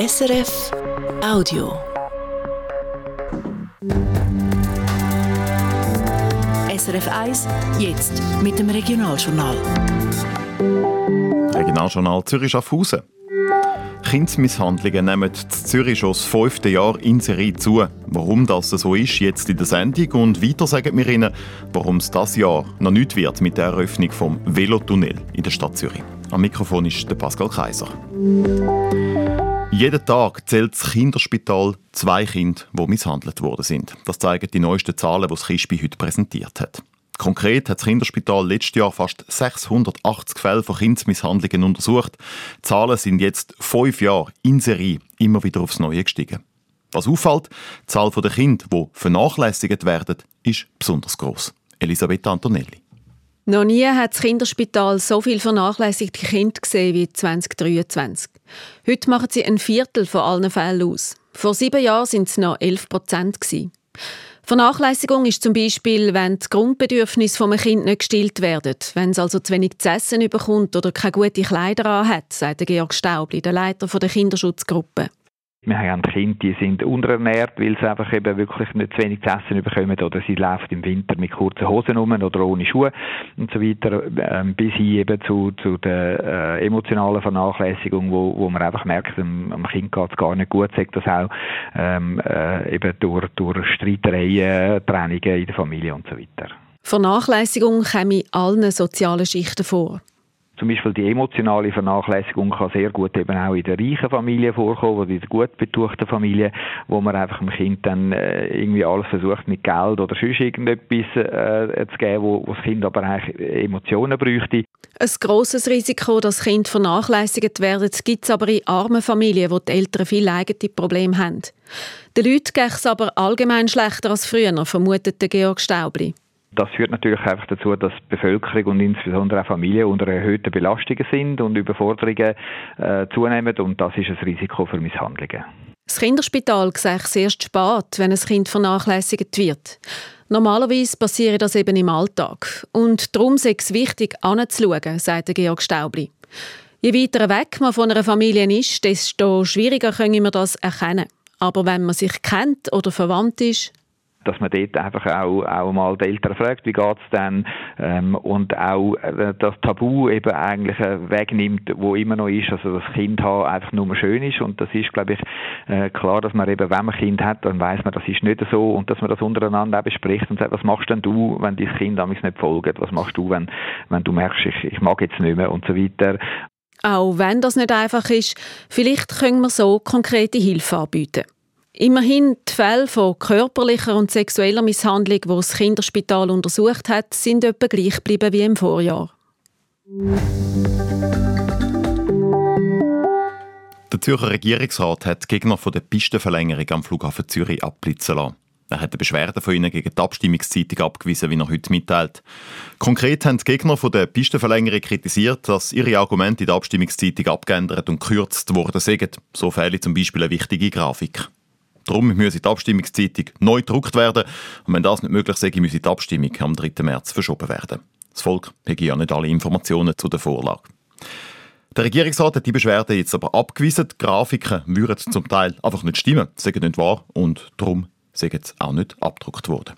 SRF Audio. SRF 1, jetzt mit dem Regionaljournal. Regionaljournal Zürich Schaffhausen. Kindsmisshandlungen nehmen in Zürich schon das fünfte Jahr in Serie zu. Warum das so ist, jetzt in der Sendung. Und weiter sagen wir Ihnen, warum es das Jahr noch nicht wird mit der Eröffnung vom Velotunnel in der Stadt Zürich. Am Mikrofon ist der Pascal Kaiser. Jeden Tag zählt das Kinderspital zwei Kinder, die misshandelt worden sind. Das zeigen die neuesten Zahlen, die das Kispi heute präsentiert hat. Konkret hat das Kinderspital letztes Jahr fast 680 Fälle von Kindsmisshandlungen untersucht. Die Zahlen sind jetzt fünf Jahre in Serie immer wieder aufs Neue gestiegen. Was auffällt, die Zahl der Kinder, die vernachlässigt werden, ist besonders groß. Elisabeth Antonelli. Noch nie hat das Kinderspital so viele vernachlässigte Kinder gesehen wie 2023. Heute machen sie ein Viertel von allen Fällen aus. Vor sieben Jahren sind es noch 11 Prozent. Vernachlässigung ist zum Beispiel, wenn die Grundbedürfnisse eines Kind nicht gestillt werden, wenn es also zu wenig zu essen bekommt oder keine guten Kleider anhat, sagt Georg Staubli, der Leiter der Kinderschutzgruppe. Wir haben Kinder, die sind unterernährt, weil sie einfach eben wirklich nicht zu wenig zu essen bekommen oder sie laufen im Winter mit kurzen Hosen rum oder ohne Schuhe und so weiter, ähm, bis hin eben zu, zu der äh, emotionalen Vernachlässigung, wo, wo man einfach merkt, am, am Kind geht es gar nicht gut, sagt das auch ähm, äh, eben durch, durch Streitereien, Trennungen in der Familie und so weiter. Vernachlässigung kommt in allen sozialen Schichten vor. Zum Beispiel die emotionale Vernachlässigung kann sehr gut eben auch in der reichen Familie vorkommen oder in der gut betuchten Familie, wo man einfach dem Kind dann äh, irgendwie alles versucht mit Geld oder sonst irgendetwas äh, zu geben, wo, wo das Kind aber eigentlich Emotionen bräuchte. Ein grosses Risiko, dass Kinder vernachlässigt werden, gibt es aber in armen Familien, wo die Eltern viele eigene Probleme haben. Den Leuten geht es aber allgemein schlechter als früher, vermutet Georg Staubli. Das führt natürlich einfach dazu, dass die Bevölkerung und insbesondere auch Familien unter erhöhten Belastungen sind und Überforderungen äh, zunehmen und das ist ein Risiko für Misshandlungen. Das Kinderspital sieht es erst spät, wenn ein Kind vernachlässigt wird. Normalerweise passiert das eben im Alltag. Und darum ist es wichtig, anzuschauen, sagt Georg Staubli. Je weiter weg man von einer Familie ist, desto schwieriger können wir das erkennen. Aber wenn man sich kennt oder verwandt ist, dass man dort einfach auch, auch mal die Eltern fragt, wie geht's denn? Ähm, und auch äh, das Tabu eben eigentlich äh, wegnimmt, wo immer noch ist, also das Kind haben einfach nur schön ist. Und das ist, glaube ich, äh, klar, dass man eben, wenn man ein Kind hat, dann weiß man, das ist nicht so. Und dass man das untereinander auch bespricht und sagt, was machst denn du, wenn dein Kind damals nicht folgt, was machst du, wenn, wenn du merkst, ich, ich mag jetzt nicht mehr? Und so weiter. Auch wenn das nicht einfach ist, vielleicht können wir so konkrete Hilfe anbieten. Immerhin die Fälle von körperlicher und sexueller Misshandlung, die das Kinderspital untersucht hat, sind etwa gleich geblieben wie im Vorjahr. Der Zürcher Regierungsrat hat die Gegner von der Pistenverlängerung am Flughafen Zürich abblitzen lassen. Er hat eine Beschwerde von ihnen gegen die Abstimmungszeitung abgewiesen, wie er heute mitteilt. Konkret haben die Gegner von der Pistenverlängerung kritisiert, dass ihre Argumente in der Abstimmungszeitung abgeändert und gekürzt worden sind. So fehle zum Beispiel eine wichtige Grafik. Darum müsse die Abstimmungszeitung neu gedruckt werden. Und wenn das nicht möglich sei, müsse die Abstimmung am 3. März verschoben werden. Das Volk hätte ja nicht alle Informationen zu der Vorlage. Der Regierungsrat hat die Beschwerde jetzt aber abgewiesen. Die Grafiken würden zum Teil einfach nicht stimmen, sagen nicht wahr und darum sind jetzt auch nicht abgedruckt worden.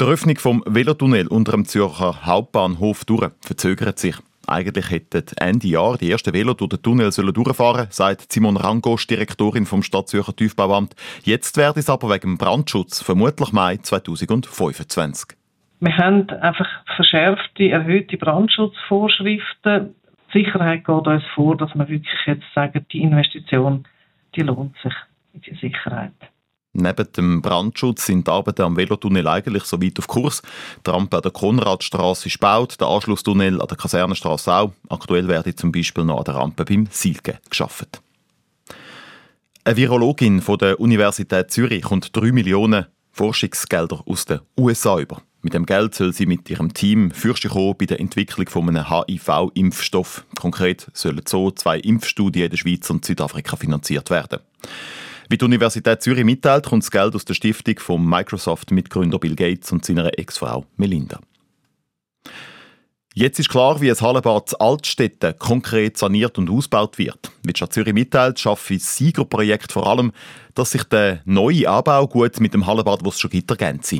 Die Eröffnung vom Velotunnel unter dem Zürcher Hauptbahnhof durch verzögert sich. Eigentlich hätten Ende Jahr die ersten Velo durch den Tunnel sollen durchfahren sagt Simon Rangosch, Direktorin vom Stadtzürcher Tiefbauamt. Jetzt werde es aber wegen Brandschutz vermutlich Mai 2025. Wir haben einfach verschärfte, erhöhte Brandschutzvorschriften. Die Sicherheit geht uns vor, dass wir wirklich jetzt sagen, die Investition, die lohnt sich in die Sicherheit. Neben dem Brandschutz sind die Arbeiten am Velotunnel eigentlich so weit auf Kurs. Die Rampe an der Konradstraße ist gebaut, der Anschlusstunnel an der Kasernenstraße auch. Aktuell werde zum Beispiel noch an der Rampe beim Silke geschaffen. Eine Virologin von der Universität Zürich kommt 3 Millionen Forschungsgelder aus den USA über. Mit dem Geld soll sie mit ihrem Team Fürste bei der Entwicklung von einem HIV-Impfstoff. Konkret sollen so zwei Impfstudien in der Schweiz und Südafrika finanziert werden. Wie die Universität Zürich mitteilt, kommt das Geld aus der Stiftung von Microsoft-Mitgründer Bill Gates und seiner Ex-Frau Melinda. Jetzt ist klar, wie ein Hallenbad Altstädte konkret saniert und ausgebaut wird. Wie die Stadt Zürich mitteilt, schafft das Siegerprojekt vor allem, dass sich der neue Anbau gut mit dem Hallenbad, das es schon gibt, ergänzt.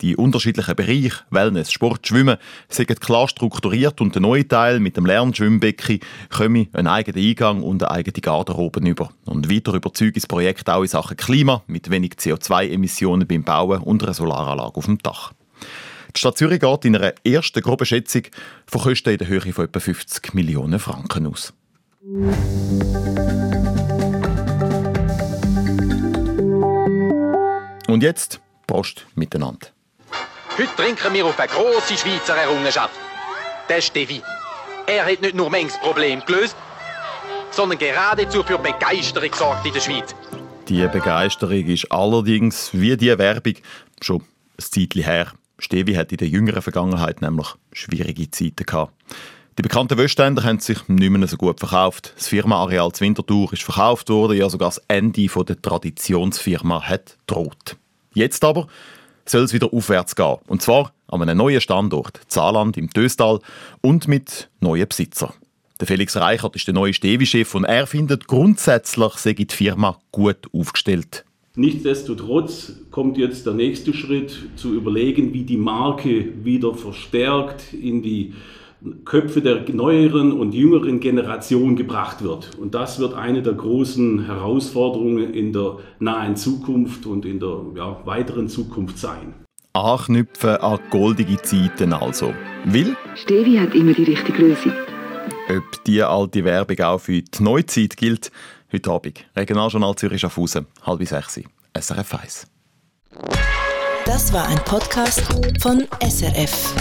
Die unterschiedlichen Bereiche, Wellness, Sport, Schwimmen, sind klar strukturiert und der neue Teil mit dem Lernschwimmbecken komme einen eigenen Eingang und eine eigene Garderobe über. Und weiter überzeugt das Projekt auch in Sachen Klima mit wenig CO2-Emissionen beim Bauen und einer Solaranlage auf dem Dach. Die Stadt Zürich geht in einer ersten groben Schätzung von Kosten in der Höhe von etwa 50 Millionen Franken aus. Und jetzt Prost miteinander. Heute trinken wir auf eine grosse Schweizer Errungenschaft. Der Steffi. Er hat nicht nur manches Problem gelöst, sondern geradezu für Begeisterung gesorgt in der Schweiz. Die Begeisterung ist allerdings wie die Werbung schon ein Zeitchen her. Stevi hat in der jüngeren Vergangenheit nämlich schwierige Zeiten gehabt. Die bekannten Wäschständer haben sich nicht mehr so gut verkauft. Das Firma-Areal Winterthur ist verkauft worden, ja sogar das Ende der Traditionsfirma hat droht. Jetzt aber soll es wieder aufwärts gehen. Und zwar an einem neuen Standort, Zaaland im Töstal und mit neuen Besitzern. Der Felix Reichert ist der neue Stevi-Chef und er findet, grundsätzlich sei die Firma gut aufgestellt. Nichtsdestotrotz kommt jetzt der nächste Schritt zu überlegen, wie die Marke wieder verstärkt in die Köpfe der neueren und jüngeren Generation gebracht wird. Und das wird eine der großen Herausforderungen in der nahen Zukunft und in der ja, weiteren Zukunft sein. Anknüpfen an goldige Zeiten also. Will? Stevi hat immer die richtige Lösung. Ob die alte Werbung auch für die Neuzeit gilt, heute Abend. Regionaljournal Zürich Schaffhausen, halb sechs. SRF 1. Das war ein Podcast von SRF.